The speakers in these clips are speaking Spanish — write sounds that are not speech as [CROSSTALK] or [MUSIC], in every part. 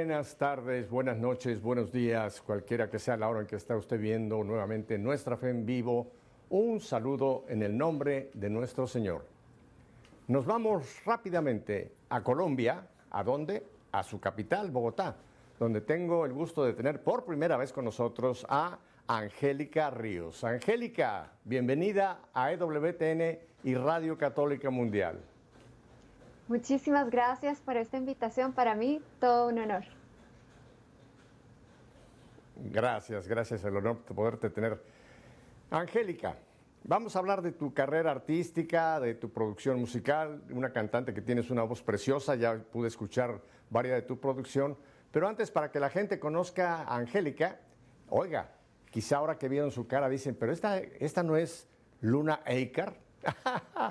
Buenas tardes, buenas noches, buenos días, cualquiera que sea la hora en que está usted viendo nuevamente nuestra fe en vivo. Un saludo en el nombre de nuestro Señor. Nos vamos rápidamente a Colombia. ¿A dónde? A su capital, Bogotá, donde tengo el gusto de tener por primera vez con nosotros a Angélica Ríos. Angélica, bienvenida a EWTN y Radio Católica Mundial. Muchísimas gracias por esta invitación. Para mí, todo un honor. Gracias, gracias. El honor de poderte tener. Angélica, vamos a hablar de tu carrera artística, de tu producción musical, una cantante que tienes una voz preciosa, ya pude escuchar varias de tu producción. Pero antes, para que la gente conozca a Angélica, oiga, Quizá ahora que vieron su cara dicen, pero esta, esta no es Luna Eikar. [LAUGHS]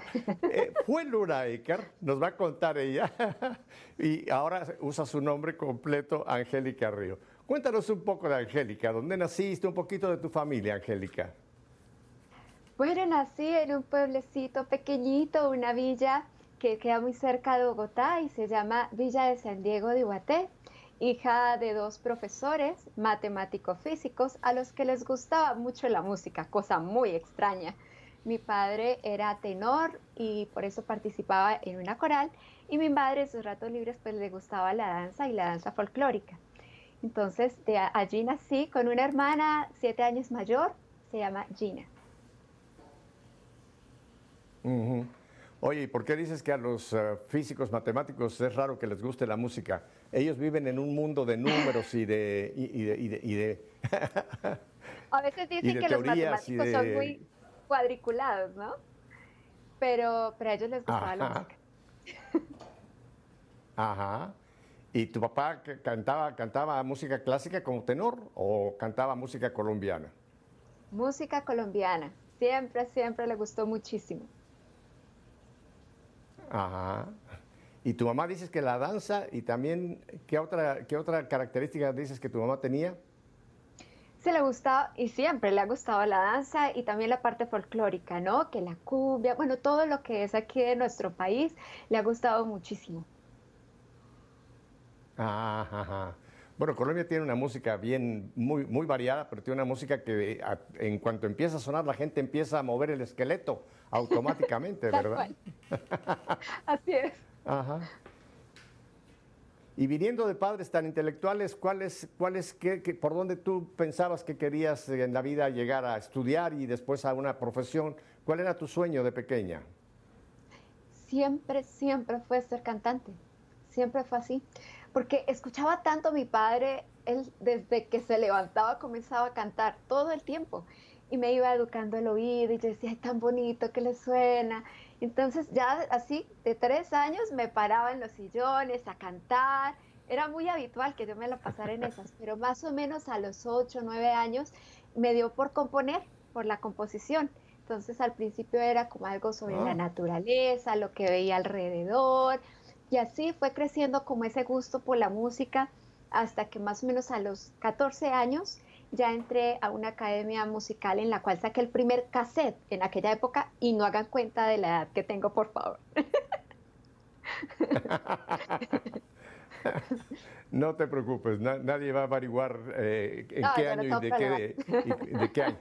Eh, fue Luna Eikar, nos va a contar ella. [LAUGHS] y ahora usa su nombre completo, Angélica Río. Cuéntanos un poco de Angélica, ¿dónde naciste? Un poquito de tu familia, Angélica. Bueno, nací en un pueblecito pequeñito, una villa que queda muy cerca de Bogotá y se llama Villa de San Diego de Iguaté hija de dos profesores matemático-físicos a los que les gustaba mucho la música, cosa muy extraña. Mi padre era tenor y por eso participaba en una coral y mi madre en sus ratos libres pues le gustaba la danza y la danza folclórica. Entonces de allí nací con una hermana siete años mayor, se llama Gina. Oye, ¿y por qué dices que a los eh, físicos matemáticos es raro que les guste la música? Ellos viven en un mundo de números y de... Y, de, [LAUGHS] a veces [LAUGHS] dicen que los matemáticos son muy cuadriculados, ¿no? Pero, pero a ellos les gustaba la música. Ajá. ¿Y tu papá cantaba, cantaba música clásica como tenor o cantaba música colombiana? Música colombiana. Siempre, siempre le gustó muchísimo. Ajá. Y tu mamá dices que la danza y también, ¿qué otra, qué otra característica dices que tu mamá tenía? Se le gustaba y siempre le ha gustado la danza y también la parte folclórica, ¿no? Que la cumbia, bueno, todo lo que es aquí de nuestro país le ha gustado muchísimo. Ajá. Bueno, Colombia tiene una música bien, muy, muy variada, pero tiene una música que en cuanto empieza a sonar la gente empieza a mover el esqueleto automáticamente, [LAUGHS] ¿verdad? Así es. Ajá. Y viniendo de padres tan intelectuales, ¿cuál es, cuál es qué, por dónde tú pensabas que querías en la vida llegar a estudiar y después a una profesión? ¿Cuál era tu sueño de pequeña? Siempre, siempre fue ser cantante. Siempre fue así. Porque escuchaba tanto a mi padre, él desde que se levantaba comenzaba a cantar todo el tiempo y me iba educando el oído y yo decía, es tan bonito que le suena. Entonces ya así, de tres años, me paraba en los sillones a cantar. Era muy habitual que yo me la pasara en esas, pero más o menos a los ocho, nueve años me dio por componer, por la composición. Entonces al principio era como algo sobre la ah. naturaleza, lo que veía alrededor, y así fue creciendo como ese gusto por la música hasta que más o menos a los 14 años ya entré a una academia musical en la cual saqué el primer cassette en aquella época y no hagan cuenta de la edad que tengo, por favor. No te preocupes, nadie va a averiguar eh, en qué año y, de qué, de qué, año.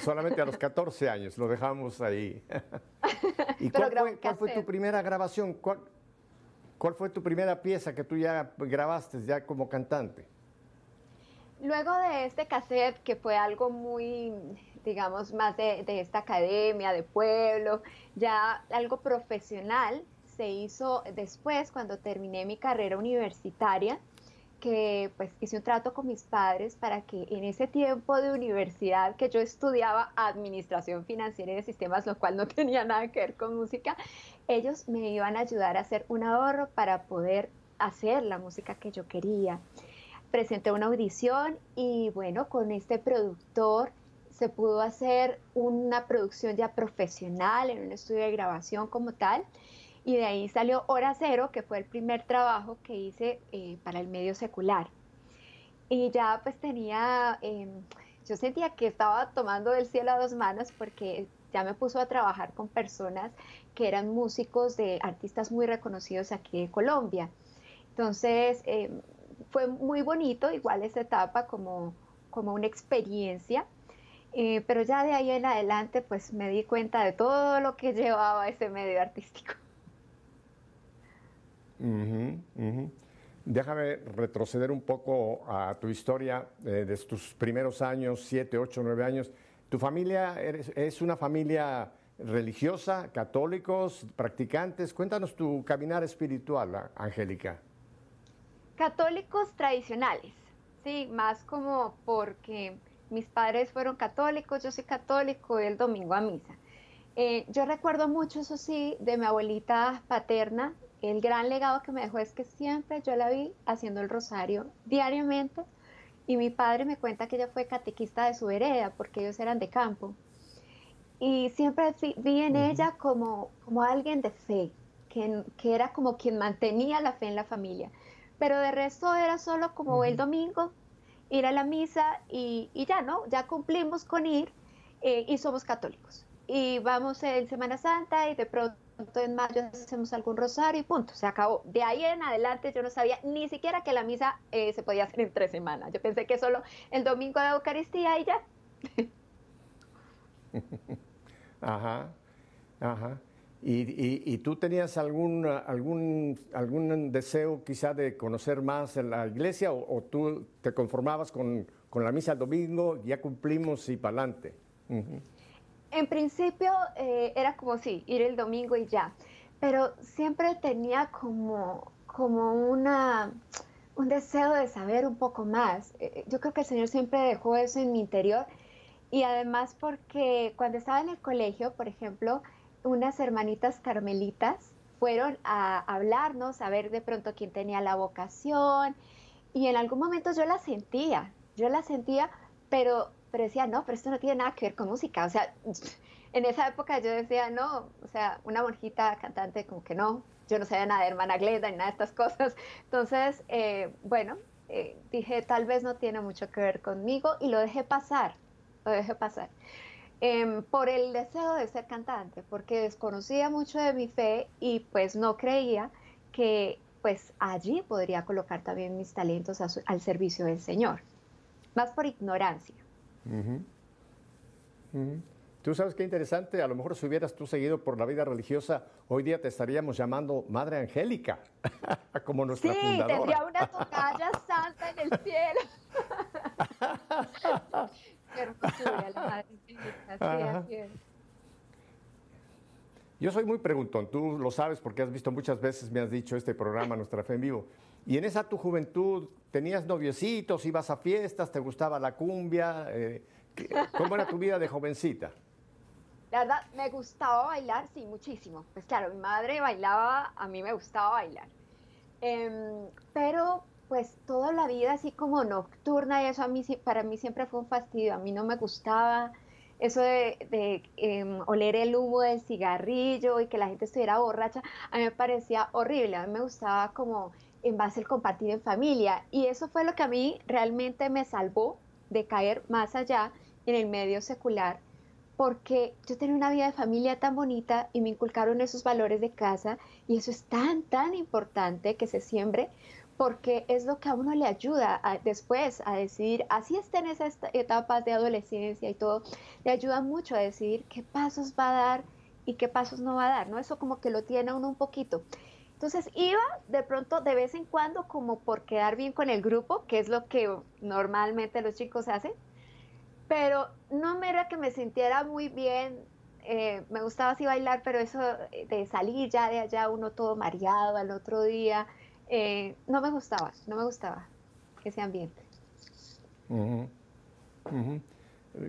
Solamente a los 14 años, lo dejamos ahí. [LAUGHS] ¿Y cuál fue, cuál fue, tu primera grabación? ¿Cuál, ¿Cuál fue tu primera pieza que tú ya grabaste ya como cantante? Luego de este cassette, que fue algo muy, digamos, más de, esta academia, de pueblo, ya algo profesional, se hizo después cuando terminé mi carrera universitaria que pues hice un trato con mis padres para que en ese tiempo de universidad que yo estudiaba administración financiera y de sistemas, lo cual no [LAUGHS] tenía nada que ver con música, ellos me iban a ayudar a hacer un ahorro para poder hacer la música que yo quería. Presenté una audición y bueno, con este productor se pudo hacer una producción ya profesional en un estudio de grabación como tal y de ahí salió Hora Cero, que fue el primer trabajo que hice eh, para el medio secular. Y ya pues tenía, em, yo sentía que estaba tomando del cielo a dos manos porque ya me puso a trabajar con personas que eran músicos de artistas muy reconocidos aquí de Colombia. Entonces, eh, fue muy bonito, igual esa etapa como, como una experiencia, eh, pero ya de ahí en adelante pues me di cuenta de todo lo que [LAUGHS] llevaba ese medio artístico. Déjame retroceder un poco a tu historia eh, de tus primeros años, siete, ocho, nueve años. ¿Tu familia es una familia religiosa, católicos, practicantes? Cuéntanos tu caminar espiritual, Angélica. Católicos tradicionales, sí, más como porque mis padres fueron católicos, yo soy católico, el domingo a misa. Eh, yo recuerdo mucho, eso sí, de mi abuelita paterna, el gran legado que me dejó es que siempre yo la vi haciendo el rosario diariamente y mi padre me cuenta que ella fue catequista de su hereda porque ellos eran de campo. Y siempre vi en ella como, como alguien de fe, que, que, era como quien mantenía la fe en la familia. Pero de resto era solo como el domingo, ir a la misa y, y, ya, ¿no? Ya cumplimos con ir eh, y somos católicos. Y vamos en Semana Santa y de pronto en mayo hacemos algún rosario y punto, se acabó. De ahí en adelante yo no sabía ni siquiera que la misa eh, se podía hacer en tres semanas. Yo pensé que solo el domingo de Eucaristía y ya. [LAUGHS] ajá, ajá. ¿Y, y, tú tenías algún, algún, algún deseo quizá de conocer más la iglesia o, tú te conformabas con, con, la misa el domingo, ya cumplimos y para adelante? En principio eh, era como sí, ir el domingo y ya, pero siempre tenía como, como una, un deseo de saber un poco más. Eh, eh, yo creo que el Señor siempre dejó eso en mi interior y además porque cuando estaba en el colegio, por ejemplo, unas hermanitas carmelitas fueron a hablarnos, a ver de pronto quién tenía la vocación y en algún momento yo la sentía, yo la sentía, pero pero decía, no, pero esto no tiene nada que ver con música. O sea, [LAUGHS] en esa época yo decía, no, o sea, una monjita cantante como que no, yo no sabía nada de hermana Gleda ni nada de estas cosas. Entonces, eh, bueno, eh, dije, tal vez no tiene mucho que ver conmigo y lo dejé pasar, lo dejé pasar. Em, por el deseo de ser cantante, porque desconocía mucho de mi fe y pues no creía que pues allí podría colocar también mis talentos al servicio del Señor, más por ignorancia. Tú sabes qué interesante, a lo mejor si hubieras tú seguido por la vida religiosa, hoy día te estaríamos llamando Madre Angélica, [LAUGHS] como nuestra sí, fundadora. Sí, tendría una tocaya santa en el cielo. [LAUGHS] qué hermosura la Madre Angélica, Yo soy muy preguntón, tú lo sabes porque has visto muchas veces, me has dicho este programa, Nuestra Fe en Vivo. Y en esa tu juventud, ¿tenías noviecitos, ibas a fiestas, te gustaba la cumbia? Eh, ¿Cómo era tu vida de jovencita? La verdad, me gustaba bailar, sí, muchísimo. Pues claro, mi madre bailaba, a mí me gustaba bailar. Em, pero pues toda la vida así como nocturna y eso a mí, para mí siempre fue un fastidio. A mí no me gustaba eso de, em, oler el humo del cigarrillo y que la gente estuviera borracha. A mí me parecía horrible. A mí me gustaba como en base al compartir en familia. Y eso fue lo que a mí realmente me salvó de caer más allá en el medio secular, porque yo tenía una vida de familia tan bonita y me inculcaron esos valores de casa y eso es tan, tan importante que se siembre porque es lo que a uno le ayuda después a decidir, así está en esas etapas de adolescencia y todo, le ayuda mucho a decidir qué pasos va a dar y qué pasos no va a dar, ¿no? Eso como que lo tiene uno un poquito. Entonces iba de pronto de vez en cuando como por quedar bien con el grupo, que es lo que normalmente los chicos hacen, pero no me era que me sintiera muy bien, eh, me gustaba así bailar, pero eso de salir ya de allá uno todo mareado al otro día, eh, no me gustaba, no me gustaba ese ambiente.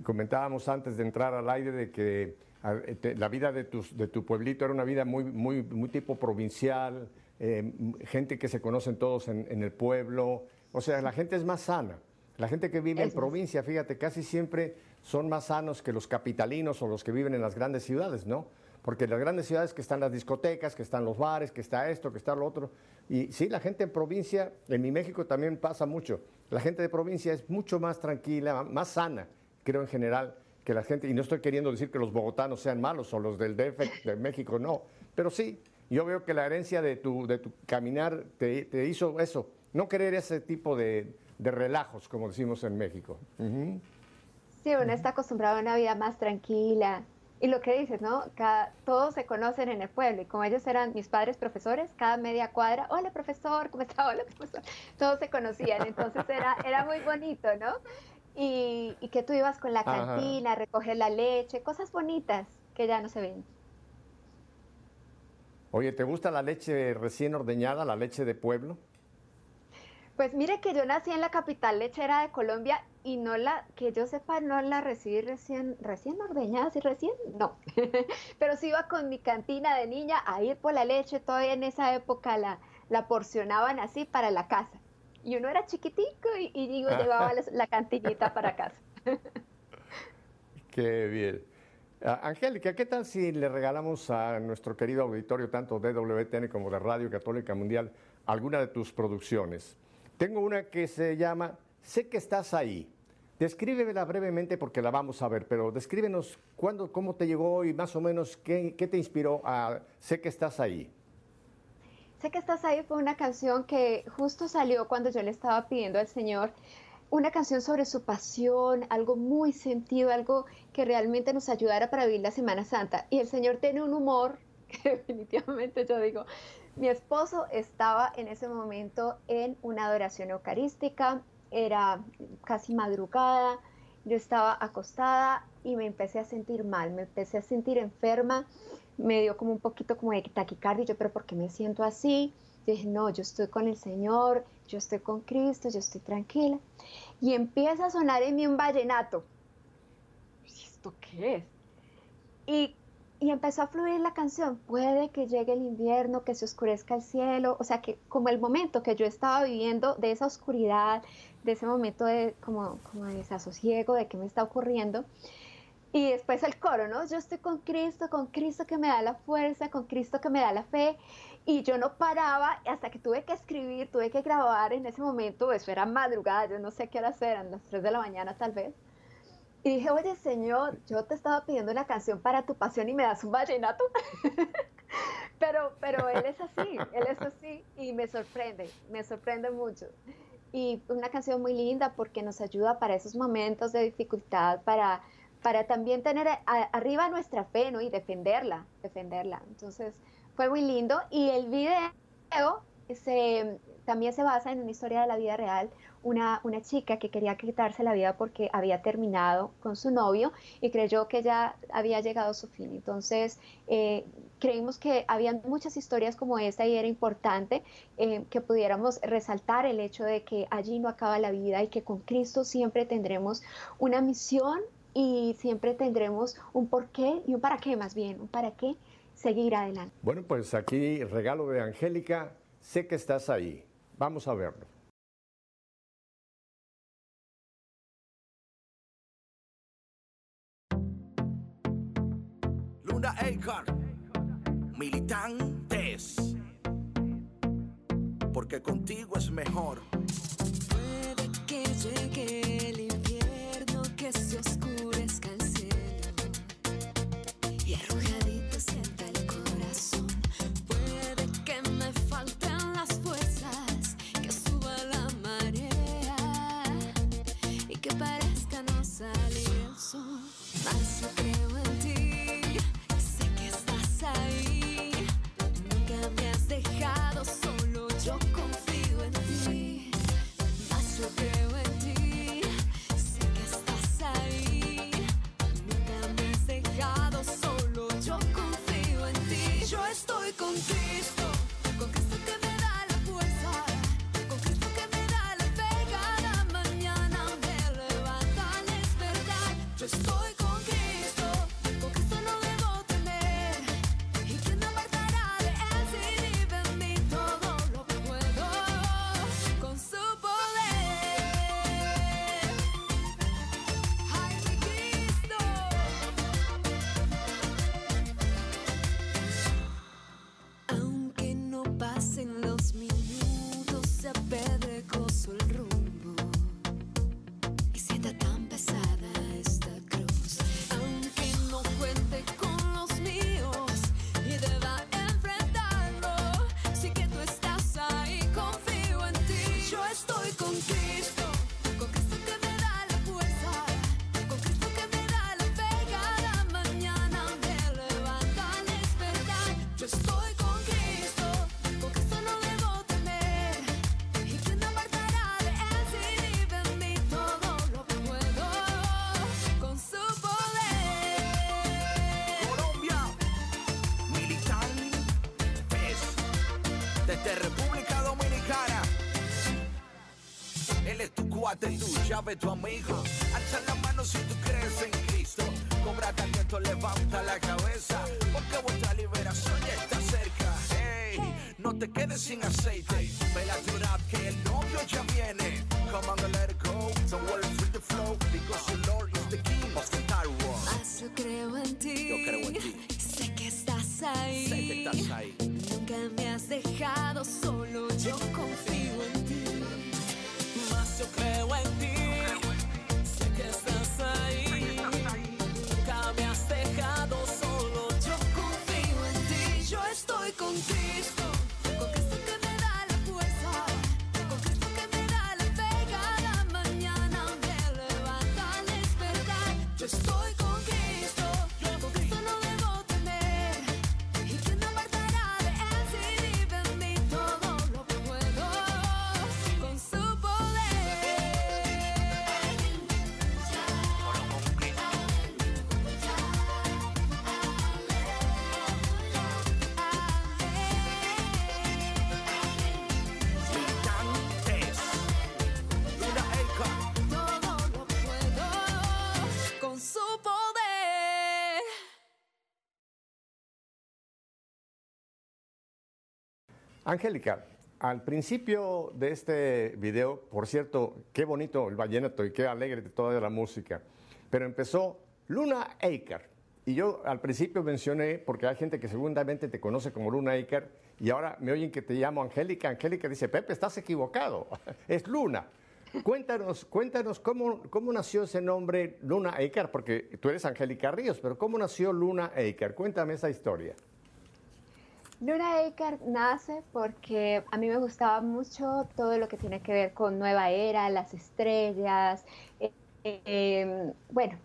Comentábamos antes de entrar al aire de que eh, la vida de, de tu pueblito era una vida muy, muy, muy tipo provincial, eh, gente que se conocen todos en, el pueblo, o sea, la gente es más sana. La gente que vive en provincia, fíjate, casi siempre son más sanos que los capitalinos o los que viven en las grandes ciudades, ¿no? Porque en las grandes ciudades que están las discotecas, que están los bares, que está esto, que está lo otro. Y sí, la gente en provincia, en mi México también pasa mucho. La gente de provincia es mucho más tranquila, más sana, creo en general la gente, y no estoy queriendo decir que los bogotanos sean malos o los del DF de México, no, pero sí, Yo veo que la herencia de tu, de tu caminar te, te hizo eso, no querer ese tipo de, de relajos, como decimos en México. Sí, uno está acostumbrado a una vida más tranquila. Y lo que dices, ¿no? Cada, todos se conocen en el pueblo y como ellos eran mis padres profesores, cada media cuadra, hola profesor, ¿cómo está? Hola profesor. Todos se conocían, entonces era, era muy bonito, ¿no? Y, y que tú ibas con la cantina, a recoger la leche, cosas bonitas que ya no se ven. Oye, ¿te gusta la leche recién ordeñada, la leche de pueblo? Pues mire que yo nací en la capital lechera de Colombia y no la, que yo sepa, no la recibí recién, recién ordeñada, ¿sí recién? No. [LAUGHS] Pero sí iba con mi cantina de niña a ir por la leche, todavía en esa época la, la porcionaban así para la casa. Y uno era chiquitico y, digo, llevaba la, cantinita para casa. [LAUGHS] Qué bien. Ah, Angélica, ¿qué tal si le regalamos a nuestro querido auditorio, tanto de WTN como de Radio Católica Mundial, alguna de tus producciones? Tengo una que se llama Sé que estás ahí. Descríbela brevemente porque la vamos a ver, pero descríbenos cuándo, cómo te llegó y más o menos qué, qué te inspiró a Sé que estás ahí. Sé que estás ahí fue una canción que justo salió cuando yo le estaba pidiendo al Señor una canción sobre su pasión, algo muy sentido, algo que realmente nos ayudara para vivir la Semana Santa. Y el Señor tiene un humor [LAUGHS] que definitivamente yo digo, mi esposo estaba en ese momento en una adoración eucarística, era casi madrugada, yo estaba acostada y me empecé a sentir mal, me empecé a sentir enferma, me dio como un poquito como de taquicardia, yo, pero ¿por qué me siento así? Yo dije, no, yo estoy con el Señor, yo estoy con Cristo, yo estoy tranquila. Y empieza a sonar en mí un vallenato. ¿Esto qué es? Y y empezó a fluir la canción. Puede que llegue el invierno, que se oscurezca el cielo, o sea que como el momento que yo estaba viviendo de esa oscuridad, de ese momento de como, como de desasosiego, de qué me está ocurriendo. Y después el coro, ¿no? Yo estoy con Cristo, con Cristo que me da la fuerza, con Cristo que me da la fe. Y yo no paraba hasta que tuve que escribir, tuve que grabar en ese momento, eso era madrugada, yo no sé qué horas eran, las 3 de la mañana tal vez y dije, oye, Señor, yo te estaba pidiendo una canción para tu pasión y me das un vallenato. [LAUGHS] pero, pero Él es así, Él es así y me sorprende, me sorprende mucho. Y una canción muy linda porque nos ayuda para esos momentos de dificultad, para, para también tener arriba nuestra fe ¿no? y defenderla, defenderla. Entonces, fue muy lindo. Y el video se, también se basa en una historia de la vida real, una, una chica que quería quitarse la vida porque había terminado con su novio y creyó que ya había llegado a su fin. Entonces, eh, creímos que había muchas historias como esta y era importante eh, que pudiéramos resaltar el hecho de que allí no acaba la vida y que con Cristo siempre tendremos una misión y siempre tendremos un porqué y un para qué más bien, un para qué seguir adelante. Bueno, pues aquí regalo de Angélica, sé que estás ahí. Vamos a verlo. Luna Agar, militantes, porque contigo es mejor. Puede que llegue con tu llave, tu amigo. Angélica, al principio de este video, por cierto, qué bonito el vallenato y qué alegre de toda la música, pero empezó Luna Aker. Y yo al principio mencioné, porque hay gente que seguramente te conoce como Luna Aker, y ahora me oyen que te llamo Angélica. Angélica dice, Pepe, estás equivocado, [LAUGHS] es Luna. Cuéntanos, cuéntanos cómo, cómo nació ese nombre Luna Aker, porque tú eres Angélica Ríos, pero ¿cómo nació Luna Aker? Cuéntame esa historia. Luna Aker nace porque a mí me gustaba mucho todo lo que tiene que ver con Nueva Era, las estrellas, eh, eh, bueno,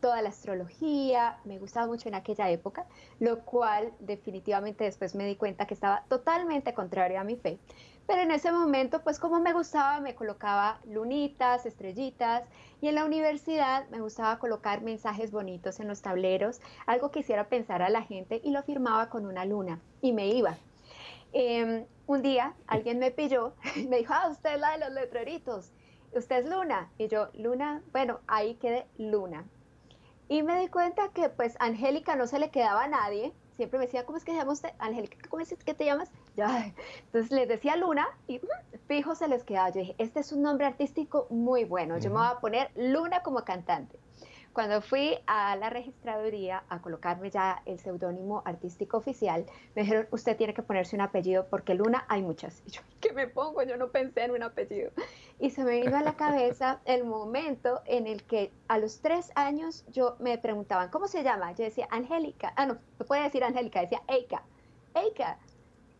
toda la astrología, me gustaba mucho en aquella época, lo cual definitivamente después me di cuenta que estaba totalmente contrario a mi fe. Pero en ese momento, pues como me gustaba, me colocaba lunitas, estrellitas, y en la universidad me gustaba colocar mensajes bonitos en los tableros, algo que hiciera pensar a la gente, y lo firmaba con una luna, y me iba. Eh, un día alguien me pilló [LAUGHS] me dijo, ah, usted es la de los letreritos, usted es Luna. Y yo, Luna, bueno, ahí quedé Luna. Y me di cuenta que pues Angélica no se le quedaba a nadie. Siempre me decía, ¿cómo es que se llama usted? Angélica, ¿cómo es que te llamas? Yo, "Ay". entonces les decía Luna y mm, fijo se les quedaba. Yo dije, este es un nombre artístico muy bueno. Yo me voy a poner Luna como cantante. Cuando fui a la registraduría a colocarme ya el seudónimo artístico oficial, me dijeron, usted tiene que ponerse un apellido porque Luna hay muchas. Y yo, ¿qué me pongo? Yo no pensé en un apellido. Y se me vino a la cabeza [LAUGHS] el momento en el que a los tres años yo me preguntaban, ¿cómo se llama? Yo decía, Angélica. Ah, no, no puede decir Angélica, decía Eika. Eika.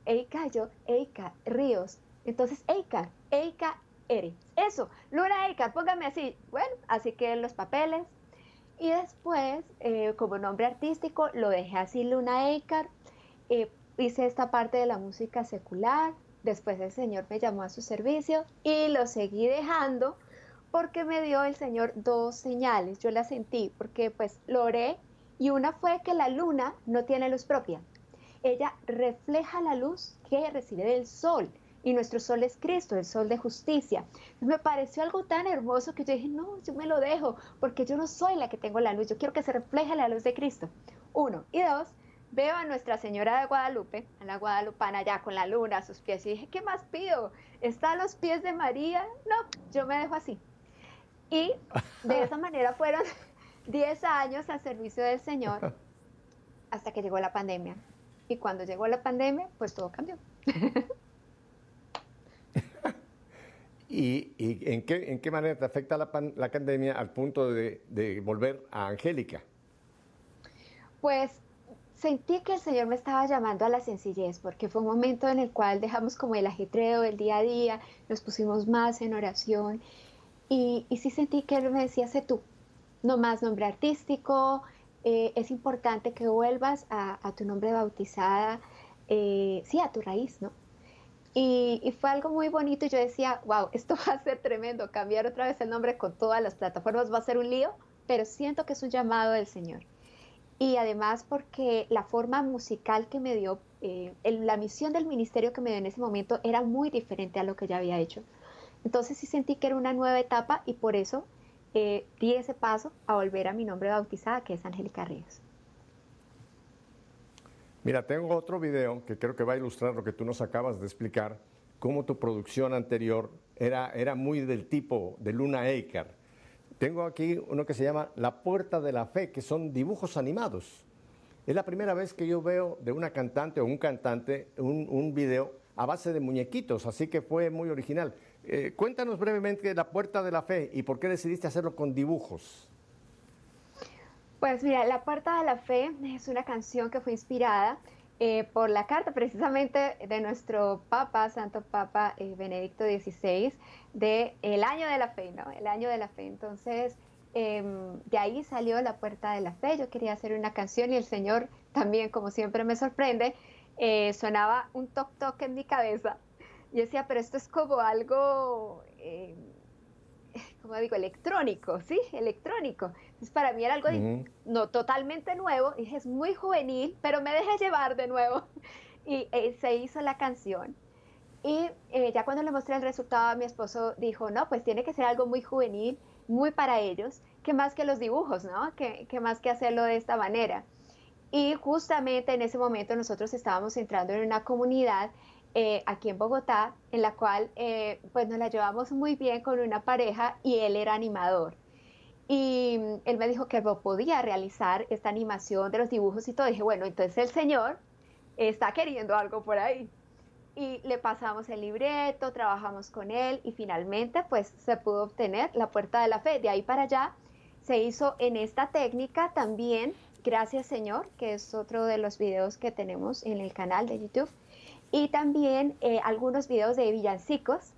Eika, yo, Eika, Ríos. Entonces, Eika, Eika Eri. Eso, Luna Eika, póngame así. Bueno, así que los papeles. Y después, eh, como nombre artístico, lo dejé así, Luna Eikar. Eh, hice esta parte de la música secular. Después el Señor me llamó a su servicio y lo seguí dejando porque me dio el Señor dos señales. Yo las sentí porque pues lo oré y una fue que la luna no tiene luz propia. Ella refleja la luz que recibe del sol y nuestro sol es Cristo, el sol de justicia. Me pareció algo tan hermoso que yo dije, no, yo me lo dejo, porque yo no soy la que tengo la luz, yo quiero que se refleje la luz de Cristo. Uno. Y dos, veo a Nuestra Señora de Guadalupe, a la guadalupana ya con la luna a sus pies, y dije, ¿qué más pido? ¿Está a los pies de María? No, yo me dejo así. Y de [LAUGHS] esa manera fueron [LAUGHS] 10 años al servicio del Señor [LAUGHS] hasta que llegó la pandemia. Y cuando llegó la pandemia, pues todo cambió. [LAUGHS] ¿Y, y en, qué, en qué manera te afecta la, pan- la pandemia al punto de, de volver a Angélica? Pues sentí que el Señor me estaba llamando a la sencillez, porque fue un momento en el cual dejamos como el ajetreo del día a día, nos pusimos más en oración y, y sí sentí que Él me decía, sé tú, no más nombre artístico, eh, es importante que vuelvas a, tu nombre bautizada, eh, sí, a tu raíz, ¿no? Y, y, fue algo muy bonito y yo decía, wow, esto [LAUGHS] va a ser tremendo, cambiar otra vez el nombre con todas las plataformas va a ser un lío, pero siento que es un llamado del Señor y además porque la forma musical que me dio, eh, la misión del ministerio que me dio en ese momento era muy diferente a lo que ya había hecho. Entonces sí sentí que era una nueva etapa y por eso eh, di ese paso a volver a mi nombre bautizada, que es Angélica Ríos. Mira, tengo otro video que creo que va a ilustrar lo que tú nos acabas de explicar, cómo tu producción anterior era, era muy del tipo de Luna Aker tengo aquí uno que se llama La Puerta de la Fe, que son dibujos animados. Es la primera vez que yo veo de una cantante o un cantante un, video a base de muñequitos, así que fue muy original. Eh, cuéntanos brevemente La Puerta de la Fe y por qué decidiste hacerlo con dibujos. Pues mira, La Puerta de la Fe es una canción que fue inspirada eh, por la carta precisamente de nuestro Papa, Santo Papa eh, Benedicto XVI, de el año de la fe, ¿no? El año de la fe. Entonces, em, de ahí salió la puerta de la fe. Yo quería hacer una canción y el Señor también, como siempre me sorprende, sonaba un toc toc en mi cabeza. Y decía, pero esto es como algo, em, como digo, electrónico, ¿sí? Electrónico. Entonces para mí era algo no totalmente nuevo, dije, es muy juvenil, pero me dejé llevar de nuevo. [LAUGHS] Y eh, se hizo la canción. Y eh, ya cuando le mostré el resultado, mi esposo dijo, no, pues tiene que ser algo muy juvenil, muy para ellos, que más que los dibujos, ¿no? Que, que más que hacerlo de esta manera. Y justamente en ese momento nosotros estábamos entrando en una comunidad eh, aquí en Bogotá, en la cual pues nos la llevamos muy bien con una pareja y él era animador. Y mm, él me dijo que no podía realizar esta animación de los dibujos y todo. dije, bueno, entonces el señor está queriendo algo por ahí. Y le pasamos el libreto, trabajamos con él y finalmente pues se pudo obtener la puerta de la fe. De ahí para allá se hizo en esta técnica también, gracias Señor, que es otro de los videos que tenemos en el canal de YouTube. Y también eh, algunos videos de villancicos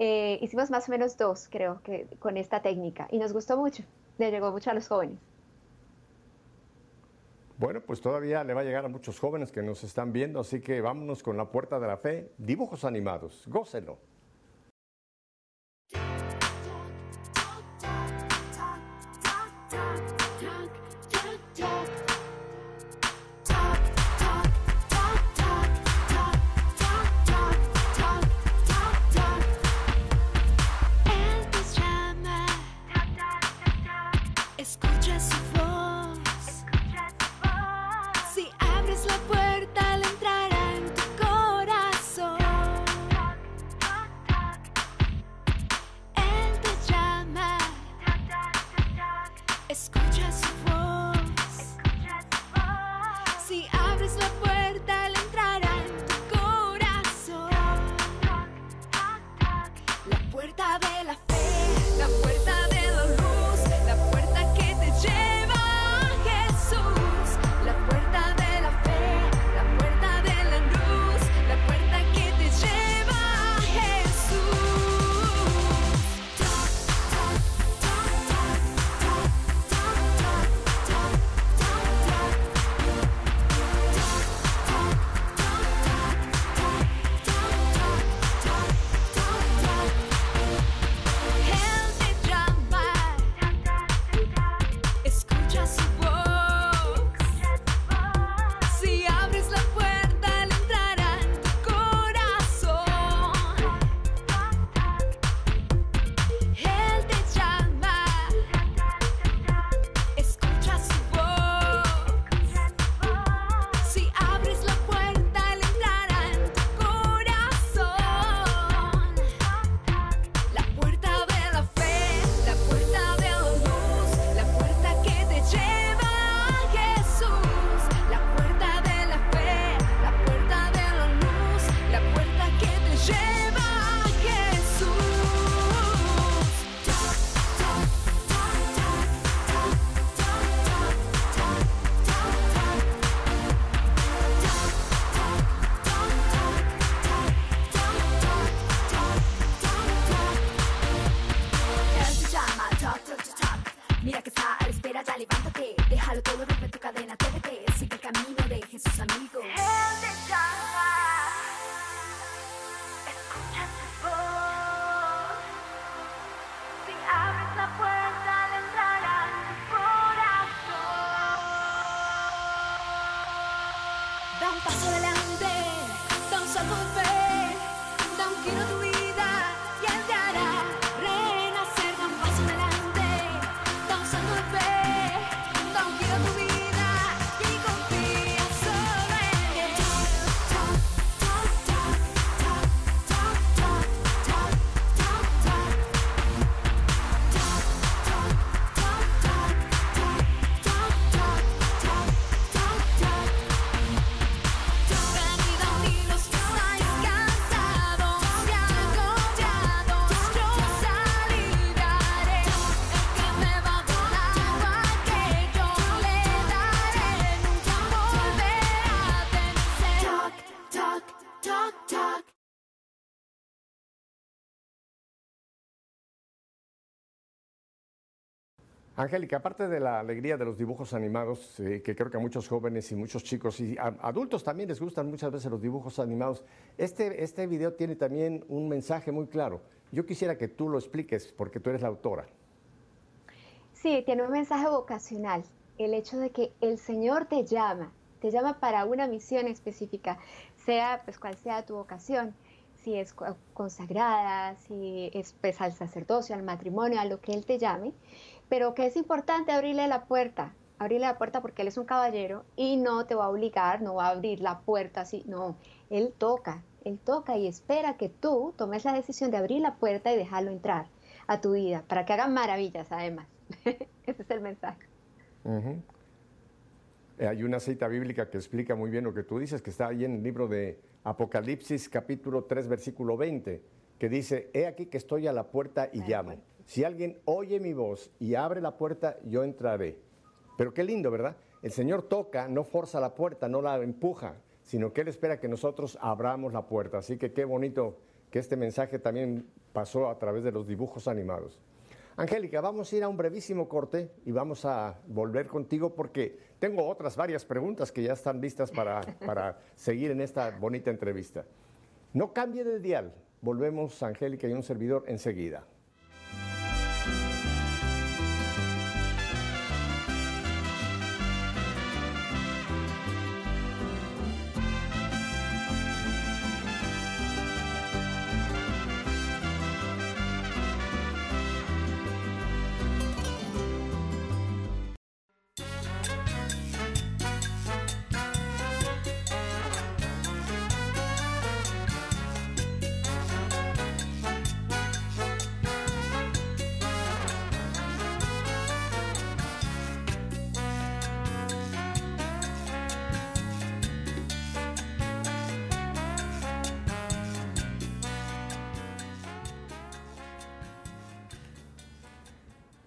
eh, hicimos más o menos dos, creo, que con esta técnica y nos gustó mucho, le llegó mucho a los jóvenes. Bueno, pues todavía le va a llegar a muchos jóvenes que nos están viendo, así que vámonos con la puerta de la fe, dibujos animados, gócelo. Angélica, aparte de la alegría de los dibujos animados, eh, que creo que a muchos jóvenes y muchos chicos y adultos también les gustan muchas veces los dibujos animados, este, este video tiene también un mensaje muy claro. Yo quisiera que tú lo expliques porque tú eres la autora. Sí, tiene un mensaje vocacional. El hecho de que el Señor te llama, te llama para una misión específica, sea pues cual sea tu vocación, si es co- consagrada, si es pues, al sacerdocio, al matrimonio, a lo que Él te llame, pero que es importante abrirle la puerta, abrirle la puerta porque Él es un caballero y no te va a obligar, no va a abrir la puerta así, no, Él toca, Él toca y espera que tú tomes la decisión de abrir la puerta y dejarlo entrar a tu vida, para que haga maravillas además. [LAUGHS] Ese es el mensaje. Hay una cita bíblica que explica muy bien lo que tú dices, que está ahí en el libro de Apocalipsis capítulo 3 versículo 20, que dice, he aquí que estoy a la puerta y llamo. Si alguien oye mi voz y abre la puerta, yo entraré. Pero qué lindo, ¿verdad? El Señor toca, no forza la puerta, no la empuja, sino que Él espera que nosotros abramos la puerta. Así que qué bonito que este mensaje también pasó a través de los dibujos animados. Angélica, vamos a ir a un brevísimo corte y vamos a volver contigo porque tengo otras varias preguntas que ya están listas para, para seguir en esta bonita entrevista. No cambie de dial. Volvemos, Angélica y un servidor, enseguida.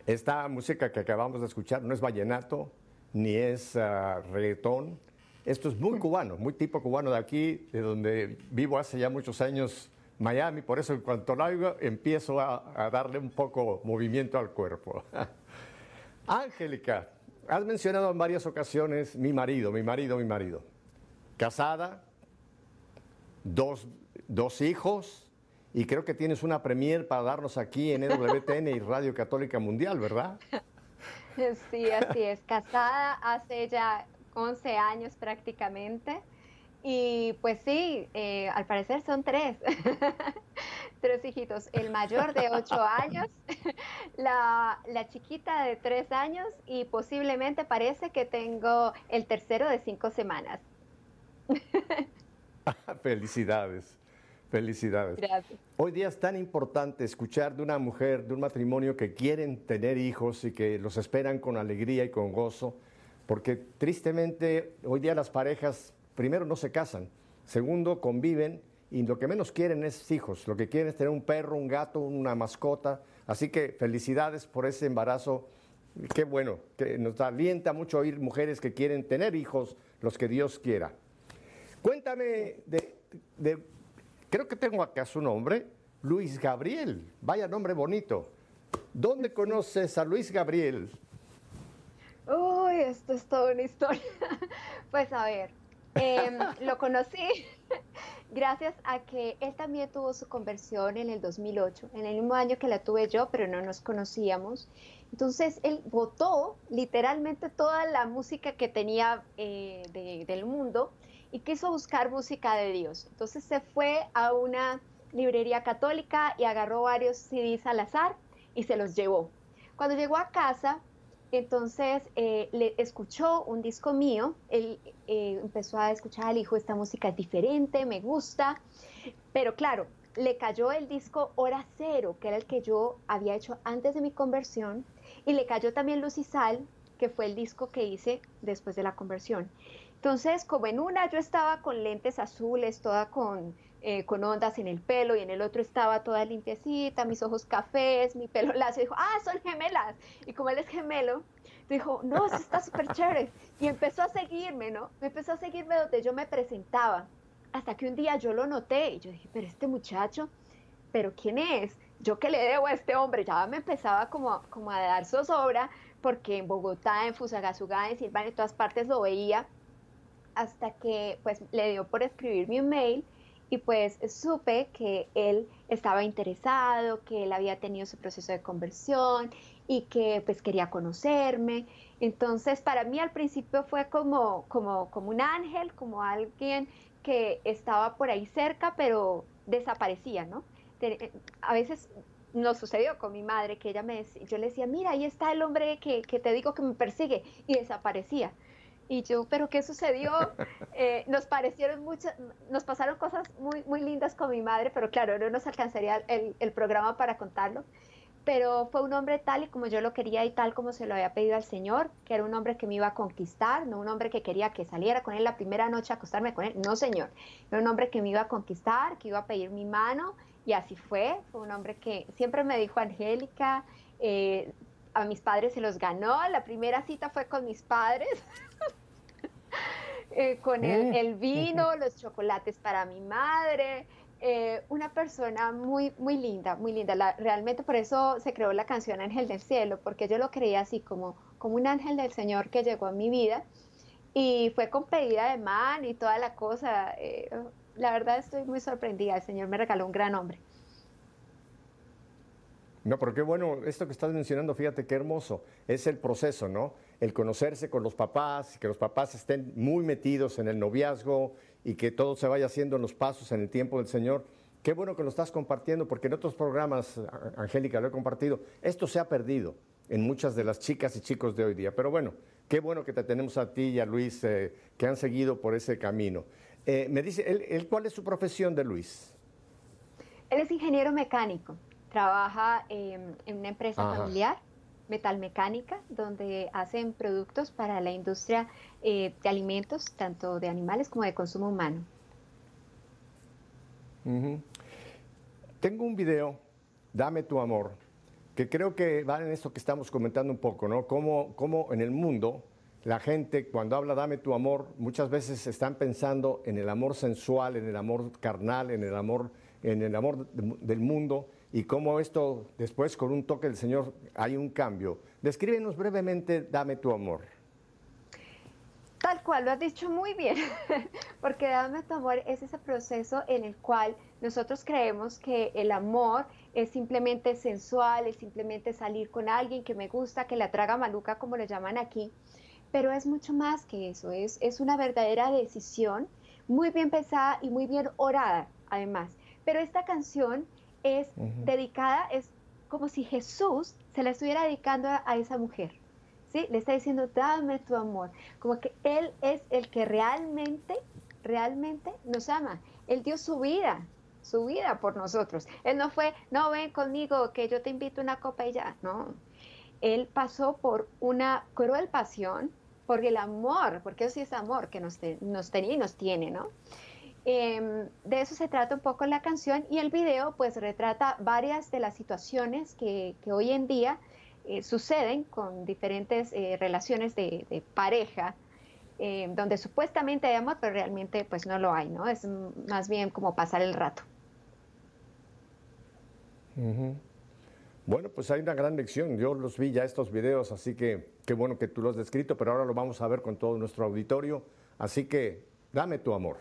Esta música que acabamos de escuchar no es vallenato, ni es reggaetón. Esto es muy cubano, muy tipo cubano de aquí, de donde vivo hace ya muchos años, Miami. Por eso, en cuanto lo oigo, empiezo a, a darle un poco movimiento al cuerpo. [LAUGHS] Angélica, has mencionado en varias ocasiones mi marido, mi marido, mi marido. Casada, dos, dos hijos y creo que tienes una premier para darnos aquí en EWTN y Radio Católica Mundial, ¿verdad? Sí, así es. Casada hace ya 11 años prácticamente. Y pues sí, eh, al parecer son tres. [LAUGHS] tres hijitos. El mayor de 8 años, [LAUGHS] la, la chiquita de 3 años y posiblemente parece que tengo el tercero de 5 semanas. [LAUGHS] Felicidades, felicidades. Gracias. Hoy día es tan importante escuchar de una mujer, de un matrimonio que quieren tener hijos y que los esperan con alegría y con gozo, porque tristemente hoy día las parejas, primero, no se casan, segundo, conviven y lo que menos quieren es hijos, lo que quieren es tener un perro, un gato, una mascota. Así que felicidades por ese embarazo. Qué bueno, que nos alienta mucho oír mujeres que quieren tener hijos, los que Dios quiera. Cuéntame de, de- creo que tengo acá su nombre, Luis Gabriel. Vaya nombre bonito. ¿Dónde conoces a Luis Gabriel? Uy, esto es toda una historia. [LAUGHS] Pues a ver, em, [LAUGHS] lo conocí [LAUGHS] gracias a que él también tuvo su conversión en el 2008, en el mismo año que la tuve yo, pero no nos conocíamos. Entonces él votó literalmente toda la música que tenía eh, de- del mundo y quiso buscar música de Dios. Entonces se fue a una librería católica y agarró varios CDs al azar y se los llevó. Cuando llegó a casa, entonces eh, le escuchó un disco mío, él eh, empezó a escuchar, dijo, esta música es diferente, me gusta, pero claro, le cayó el disco Hora Cero, que era el que yo había hecho antes de mi conversión, y le cayó también Luz y Sal, que fue el disco que hice después de la conversión. Entonces, como en una yo estaba con lentes azules, toda con, eh, con ondas en el pelo, y en el otro estaba toda limpiecita, mis ojos cafés, mi pelo lacio, dijo, ah, son gemelas. Y como él es gemelo, dijo, no, eso está súper chévere. Y empezó a seguirme, ¿no? Me empezó a seguirme donde yo me presentaba. Hasta que un día yo lo noté y yo dije, pero este muchacho, ¿pero quién es? ¿Yo qué le debo a este hombre? Ya me empezaba como, como a dar zozobra, porque en Bogotá, en Fusagasugá, en Silvania, en todas partes lo veía, hasta que pues le dio por escribirme un mail y pues supe que él estaba interesado, que él había tenido su proceso de conversión y que pues quería conocerme. Entonces para mí al principio fue como, como, como un ángel, como alguien que estaba por ahí cerca pero desaparecía, ¿no? Te- A veces nos sucedió con mi madre que ella me yo le decía, mira, ahí está el hombre que, que te digo que me persigue y desaparecía. Y yo, ¿pero qué sucedió? [LAUGHS] Eh, nos parecieron muchas, nos pasaron cosas muy, muy lindas con mi madre, pero claro, no nos alcanzaría el, el programa para contarlo. Pero fue un hombre tal y como yo lo quería y tal como se lo había pedido al Señor, que era un hombre que me iba a conquistar, no un hombre que quería que saliera con él la primera noche a acostarme con él, no Señor, era un hombre que me iba a conquistar, que iba a pedir mi mano y así fue, fue un hombre que siempre me dijo Angélica, eh, a mis padres se los ganó, la primera cita fue con mis padres. [LAUGHS] eh, con el, el vino, los chocolates para mi madre, eh, una persona muy, muy linda, muy linda. La- realmente por eso se creó la canción Ángel del Cielo, porque yo lo creía así como, como un ángel del Señor que llegó a mi vida y fue con pedida de mano y toda la cosa. eh, la verdad estoy muy sorprendida, el Señor me regaló un gran hombre. No, pero qué bueno, esto que estás mencionando, fíjate qué hermoso, es el proceso, ¿no? El conocerse con los papás, que los papás estén muy metidos en el noviazgo y que todo se vaya haciendo en los pasos en el tiempo del Señor. Qué bueno que lo estás compartiendo, porque en otros programas, Angélica, lo he compartido, esto se ha perdido en muchas de las chicas y chicos de hoy día. Pero bueno, qué bueno que te tenemos a ti y a Luis, eh, que han seguido por ese camino. Eh, me dice, él, él, ¿cuál es su profesión de Luis? Él es ingeniero mecánico, trabaja eh, en una empresa Ajá. familiar, metalmecánica, donde hacen productos para la industria eh, de alimentos, tanto de animales como de consumo humano. Tengo un video, Dame tu amor, que creo que va en esto que estamos comentando un poco, ¿no? Cómo, cómo en el mundo la gente cuando habla Dame tu amor, muchas veces están pensando en el amor sensual, en el amor carnal, en el amor, en el amor de- del mundo y cómo esto después con un toque del Señor hay un cambio. Descríbenos brevemente Dame tu amor. Tal cual, lo has dicho muy bien, [LAUGHS] porque Dame tu amor es ese proceso en el cual nosotros creemos que el amor es simplemente sensual, es simplemente salir con alguien que me gusta, que la traga maluca, como le llaman aquí, pero es mucho más que eso, es, es una verdadera decisión, muy bien pensada y muy bien orada, además. Pero esta canción es dedicada, es como si Jesús se la estuviera dedicando a, a esa mujer. ¿sí? Le está diciendo, dame tu amor. Como que Él es el que realmente, realmente nos ama. Él dio su vida, su vida por nosotros. Él no fue, no ven conmigo, que yo te invito a una copa y ya. No. Él pasó por una cruel pasión, por el amor, porque eso sí es amor que nos, te- nos tenía y nos tiene, ¿no? Em, de eso se trata un poco la canción y el video pues retrata varias de las situaciones que, hoy en día eh, suceden con diferentes eh, relaciones de, pareja, eh, donde supuestamente hay amor, pero realmente pues no lo hay, ¿no? Es más bien como pasar el rato. Bueno, pues hay una gran lección. Yo los vi ya estos videos, así que qué bueno que tú los has descrito, pero ahora lo vamos a ver con todo nuestro auditorio. Así que dame tu amor.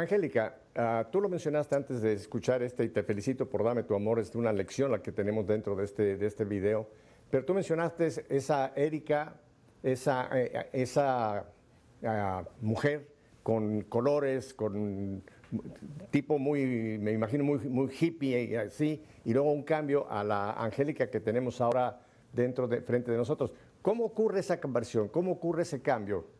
Angélica, ah, tú lo mencionaste antes de escuchar este y te felicito por Dame tu amor, es una lección la que tenemos dentro de este, de este video, pero tú mencionaste esa Erika, esa, eh, esa ah, mujer con colores, con tipo muy, me imagino muy, muy hippie y así, y luego un cambio a la Angélica que tenemos ahora dentro de frente de nosotros. ¿Cómo ocurre esa conversión? ¿Cómo ocurre ese cambio?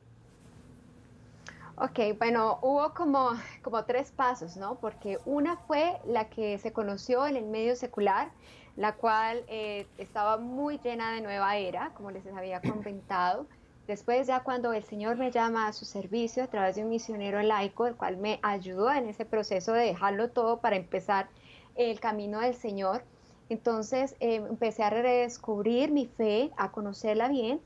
Ok, bueno, hubo como, como tres pasos, ¿no? Porque una fue la que se conoció en el medio secular, la cual eh, estaba muy llena de nueva era, como les había comentado. Después ya cuando el Señor me llama a su servicio a través de un misionero laico, el cual me ayudó en ese proceso de dejarlo todo para empezar el camino del Señor. Entonces eh, empecé a redescubrir mi fe, a conocerla bien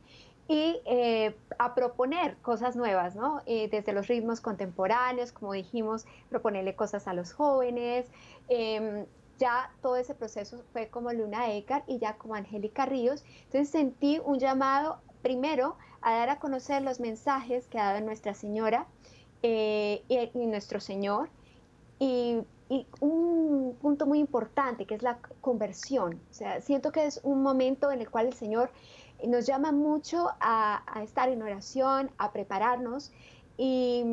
y eh, a proponer cosas nuevas, ¿no? Eh, desde los ritmos contemporáneos, como dijimos, proponerle cosas a los jóvenes. em, ya todo ese proceso fue como Luna Eckhart y ya como Angélica Ríos. Entonces sentí un llamado primero a dar a conocer los mensajes que ha dado Nuestra Señora eh, y, y nuestro Señor. Y, y un punto muy importante que es la conversión. O sea, siento que es un momento en el cual el Señor nos llama mucho a, estar en oración, a prepararnos y,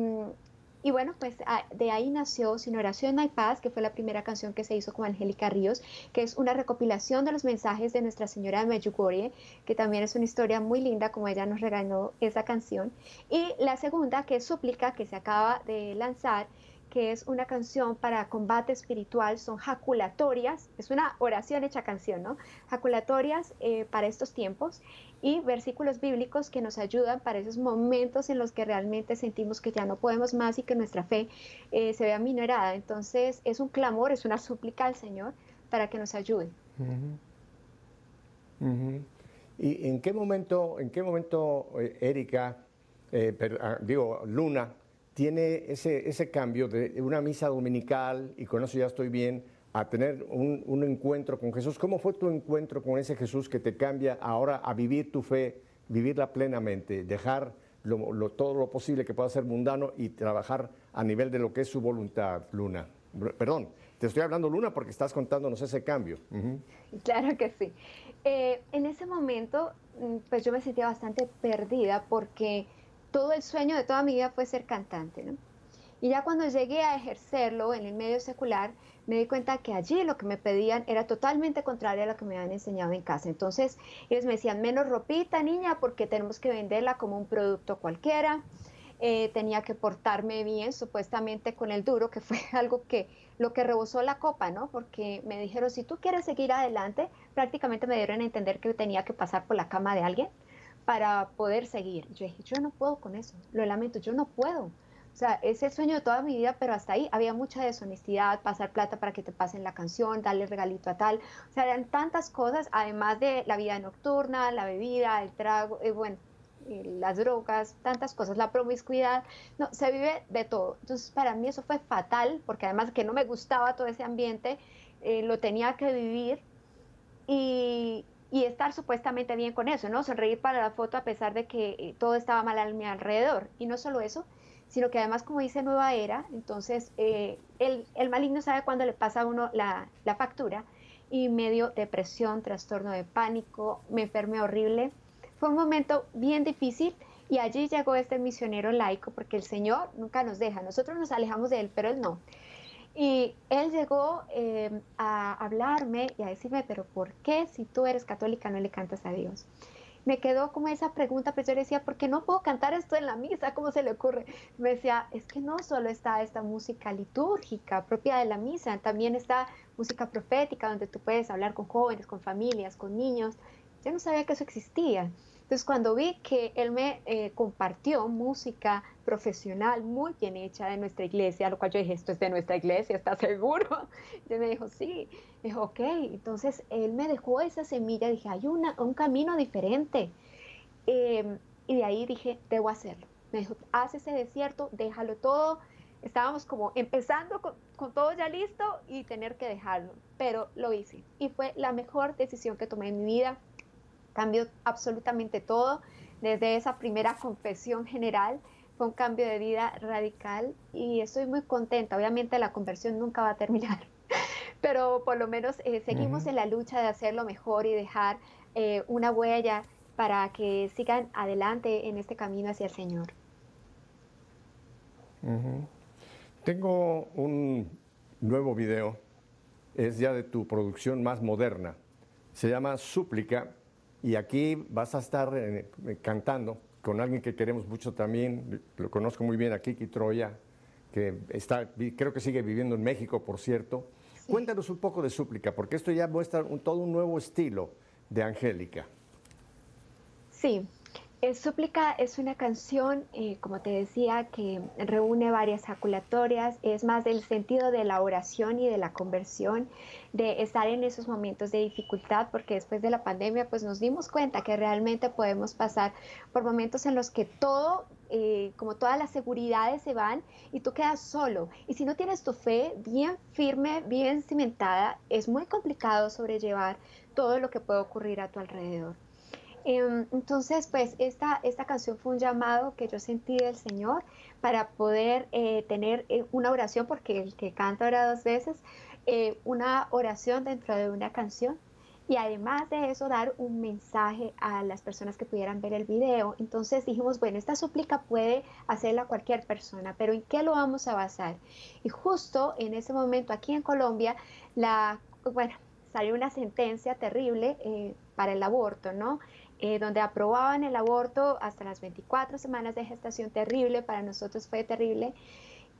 Y bueno, pues a- de ahí nació Sin Oración No hay Paz, que fue la primera canción que se hizo con Angélica Ríos, que es una recopilación de los mensajes de Nuestra Señora de Medjugorje, que también es una historia muy linda, como ella nos regaló esa canción. Y la segunda, que es Súplica, que se acaba de lanzar, que es una canción para combate espiritual, son jaculatorias, es una oración hecha canción, ¿no? Jaculatorias eh, para estos tiempos y versículos bíblicos que nos ayudan para esos momentos en los que realmente sentimos que ya no podemos más y que nuestra fe eh, se vea minorada. Entonces es un clamor, es una súplica al Señor para que nos ayude. Ujú. ¿Y en qué momento, en qué momento, eh, Erika, eh, per- ah, digo, Luna, tiene ese, ese cambio de una misa dominical, y con eso ya estoy bien, a tener un, un encuentro con Jesús? ¿Cómo fue tu encuentro con ese Jesús que te cambia ahora a vivir tu fe, vivirla plenamente, dejar todo lo posible que pueda ser mundano y trabajar a nivel de lo que es su voluntad, Luna? Perdón, te estoy hablando, Luna, porque estás contándonos ese cambio. Claro que sí. Eh, en ese momento, mm, pues yo me sentía bastante perdida porque todo el sueño de toda mi vida fue ser cantante, ¿no? Y ya cuando llegué a ejercerlo en el medio secular, me di cuenta que allí lo que me pedían era totalmente contrario a lo que me habían enseñado en casa. Entonces, ellos me decían, menos ropita, niña, porque tenemos que venderla como un producto cualquiera. Eh, tenía que portarme bien, supuestamente con el duro, que [LAUGHS] fue algo que lo que rebosó la copa, ¿no? Porque me dijeron, si tú quieres seguir adelante, prácticamente me dieron a entender que tenía que pasar por la cama de alguien para poder seguir. Yo dije, yo no puedo con eso, lo lamento, yo no puedo. O sea, es el sueño de toda mi vida, pero hasta ahí había mucha deshonestidad, pasar plata para que te pasen la canción, darle regalito a tal. O sea, eran tantas cosas, además de la vida nocturna, la bebida, el trago, eh, bueno, eh, las drogas, tantas cosas, la promiscuidad, no, se vive de todo. Entonces, para mí eso fue fatal, porque además que no me gustaba todo ese ambiente, eh, lo tenía que vivir y, y estar supuestamente bien con eso, ¿no? Sonreír para la foto a pesar de que eh, todo estaba mal a mi alrededor. Y no solo eso, sino que además, como dice Nueva Era, entonces eh, el, el maligno sabe cuándo le pasa a uno la, la factura y me dio depresión, trastorno de pánico, me enfermé horrible. Fue un momento bien difícil y allí llegó este misionero laico porque el Señor nunca nos deja, nosotros nos alejamos de Él, pero Él no. Y él llegó eh, a hablarme y a decirme, pero ¿por qué si tú eres católica no le cantas a Dios? Me quedó como esa pregunta, pero yo le decía, ¿por qué no puedo cantar esto en la misa? ¿Cómo se le ocurre? Me decía, es que no solo está esta música litúrgica propia de la misa, también está música profética donde tú puedes hablar con jóvenes, con familias, con niños. Yo no sabía que eso existía. Entonces cuando vi que él me eh, compartió música profesional muy bien hecha de nuestra iglesia, lo cual yo dije, esto es de nuestra iglesia, ¿estás seguro? [LAUGHS] Y él me dijo, sí. Ok. Entonces él me dejó esa semilla, dije, hay una, un camino diferente. Eh, y de ahí dije, debo hacerlo. Me dijo, haz ese desierto, déjalo todo. Estábamos como empezando con todo ya listo y tener que dejarlo, pero lo hice. Y fue la mejor decisión que tomé en mi vida cambió absolutamente todo. Desde esa primera confesión general fue un cambio de vida radical y estoy muy contenta. Obviamente la conversión nunca va a terminar, [LAUGHS] pero por lo menos eh, seguimos en la lucha de hacerlo mejor y dejar eh, una huella para que sigan adelante en este camino hacia el Señor. Tengo un nuevo video, es ya de tu producción más moderna. Se llama Súplica y aquí vas a estar eh, eh, cantando con alguien que queremos mucho también, lo conozco muy bien, a Kiki Troya, que está, creo que sigue viviendo en México, por cierto. Cuéntanos un poco de Súplica, porque esto ya muestra un- todo un nuevo estilo de Angélica. Sí, eh, Súplica es una canción, eh, como te decía, que reúne varias jaculatorias, es más del sentido de la oración y de la conversión, de estar en esos momentos de dificultad, porque después de la pandemia pues nos dimos cuenta que realmente podemos pasar por momentos en los que todo, eh, como todas las seguridades se van y tú quedas solo. Y si no tienes tu fe bien firme, bien cimentada, es muy complicado sobrellevar todo lo que puede ocurrir a tu alrededor. Em, Entonces, pues esta, esta canción fue un llamado que yo sentí del Señor para poder eh, tener eh, una oración, porque el que canta ora dos veces, eh, una oración dentro de una canción. y además de eso dar un mensaje a las personas que pudieran ver el video. Entonces dijimos, bueno, esta súplica puede hacerla cualquier persona, pero ¿en qué lo vamos a basar? Y justo en ese momento aquí en Colombia, la, bueno, salió una sentencia terrible eh, para el aborto, ¿no? Eh, donde aprobaban el aborto hasta las 24 semanas de gestación, terrible, para nosotros fue terrible.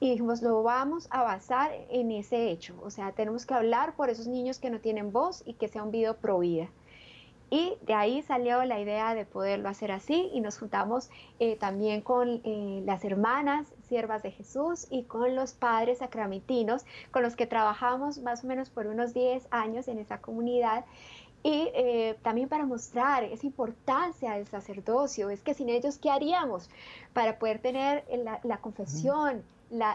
Y dijimos, lo vamos a basar en ese hecho, o sea, tenemos que hablar por esos niños que no tienen voz y que sea un video pro vida. Y de ahí salió la idea de poderlo hacer así y nos juntamos eh, también con eh, las hermanas siervas de Jesús y con los padres sacramentinos con los que trabajamos más o menos por unos 10 años en esa comunidad y eh, también para mostrar esa importancia del sacerdocio, es que sin ellos, ¿qué haríamos para poder tener la, confesión?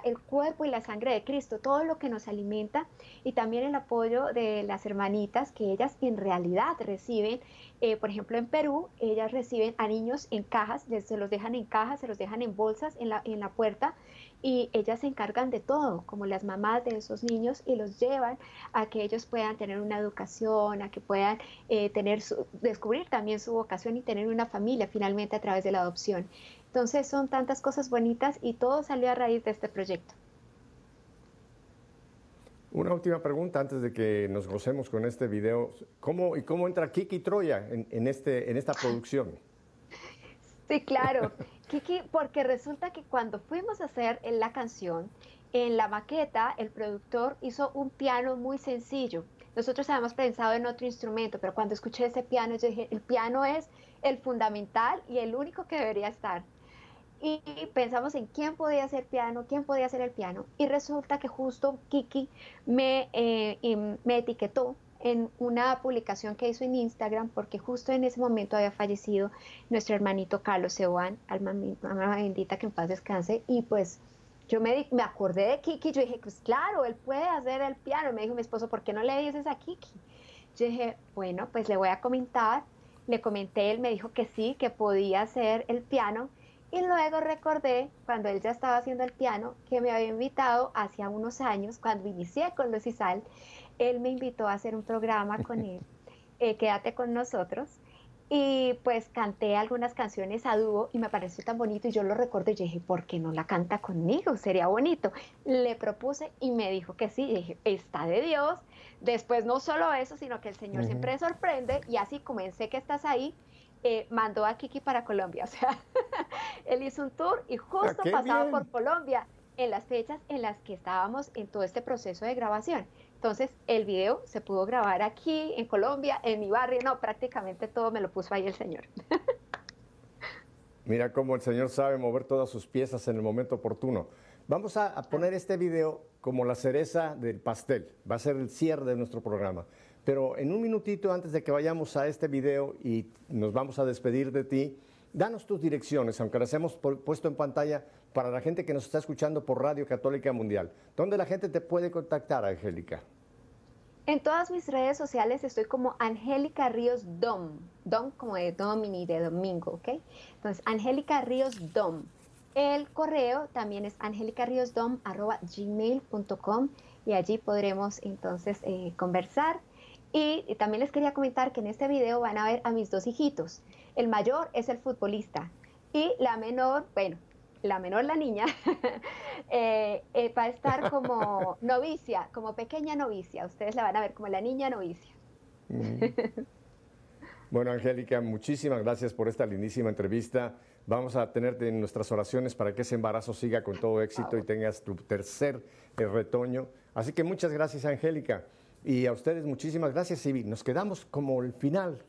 El cuerpo y la sangre de Cristo, todo lo que nos alimenta y también el apoyo de las hermanitas que ellas en realidad reciben, eh, por ejemplo en Perú, ellas reciben a niños en cajas, se los dejan en cajas, se los dejan en bolsas en la, en la puerta y ellas se encargan de todo, como las mamás de esos niños, y los llevan a que ellos puedan tener una educación, a que puedan eh, tener su, descubrir también su vocación y tener una familia finalmente a través de la adopción. Entonces son tantas cosas bonitas y todo salió a raíz de este proyecto. Una última pregunta antes de que nos gocemos con este video. ¿Cómo, ¿Y cómo entra Kiki Troya en, este, en esta producción? Sí, claro. Kiki, porque resulta que cuando fuimos a hacer la canción, en la maqueta el productor hizo un piano muy sencillo. Nosotros habíamos pensado en otro instrumento, pero cuando escuché ese piano, yo dije, el piano es el fundamental y el único que debería estar. Y pensamos en quién podía hacer piano, quién podía hacer el piano. Y resulta que justo Kiki me, eh, me etiquetó en una publicación que hizo en Instagram, porque justo en ese momento había fallecido nuestro hermanito Carlos Seoán, alma, alma bendita que en paz descanse, y pues yo me, me acordé de Kiki, yo dije, pues claro, él puede hacer el piano, me dijo mi esposo, ¿por qué no le dices a Kiki? Yo dije, bueno, pues le voy a comentar, le comenté, él me dijo que sí, que podía hacer el piano, y luego recordé, cuando él ya estaba haciendo el piano, que me había invitado hace unos años, cuando inicié con Sal, él me invitó a hacer un programa con él, eh, Quédate con nosotros, y pues canté algunas canciones a dúo y me pareció tan bonito y yo lo recuerdo y dije, ¿por qué no la canta conmigo? Sería bonito. Le propuse y me dijo que sí, y dije, está de Dios. Después no solo eso, sino que el Señor uh -huh. siempre sorprende y así comencé que estás ahí, eh, mandó a Kiki para Colombia. [LAUGHS] O sea, él hizo un tour y justo Ah, pasaba bien. por Colombia en las fechas en las que estábamos en todo este proceso de grabación. Entonces, el video se pudo grabar aquí, en Colombia, en mi barrio, no, prácticamente todo me lo puso ahí el señor. [LAUGHS] Mira cómo el Señor sabe mover todas sus piezas en el momento oportuno. Vamos a, a, poner este video como la cereza del pastel. Va a ser el cierre de nuestro programa. Pero en un minutito antes de que vayamos a este video y nos vamos a despedir de ti, danos tus direcciones, aunque las hemos puesto en pantalla para la gente que nos está escuchando por Radio Católica Mundial. ¿Dónde la gente te puede contactar, Angélica? En todas mis redes sociales estoy como Angélica Ríos Dom, Dom como de Domini, de domingo, ¿ok? Entonces, Angélica Ríos Dom. El correo también es angelicarriosdom.gmail.com y allí podremos entonces eh, conversar. Y, y también les quería comentar que en este video van a ver a mis dos hijitos. El mayor es el futbolista y la menor, bueno, la menor, la niña, [LAUGHS] eh, eh, va a estar como [LAUGHS] novicia, como pequeña novicia. Ustedes la van a ver como la niña novicia. Mm. Bueno, Angélica, muchísimas gracias por esta lindísima entrevista. Vamos a tenerte en nuestras oraciones para que ese embarazo siga con todo éxito y tengas tu tercer eh, retoño. Así que muchas gracias, Angélica. Y a ustedes muchísimas gracias. Y nos quedamos como el final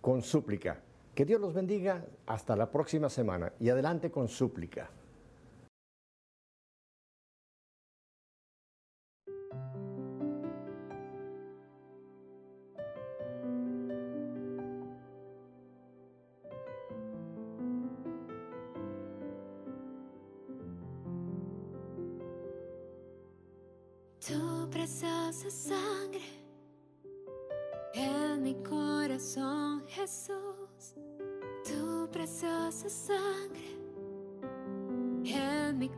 con súplica. Que Dios los bendiga hasta la próxima semana y adelante con súplica. En mi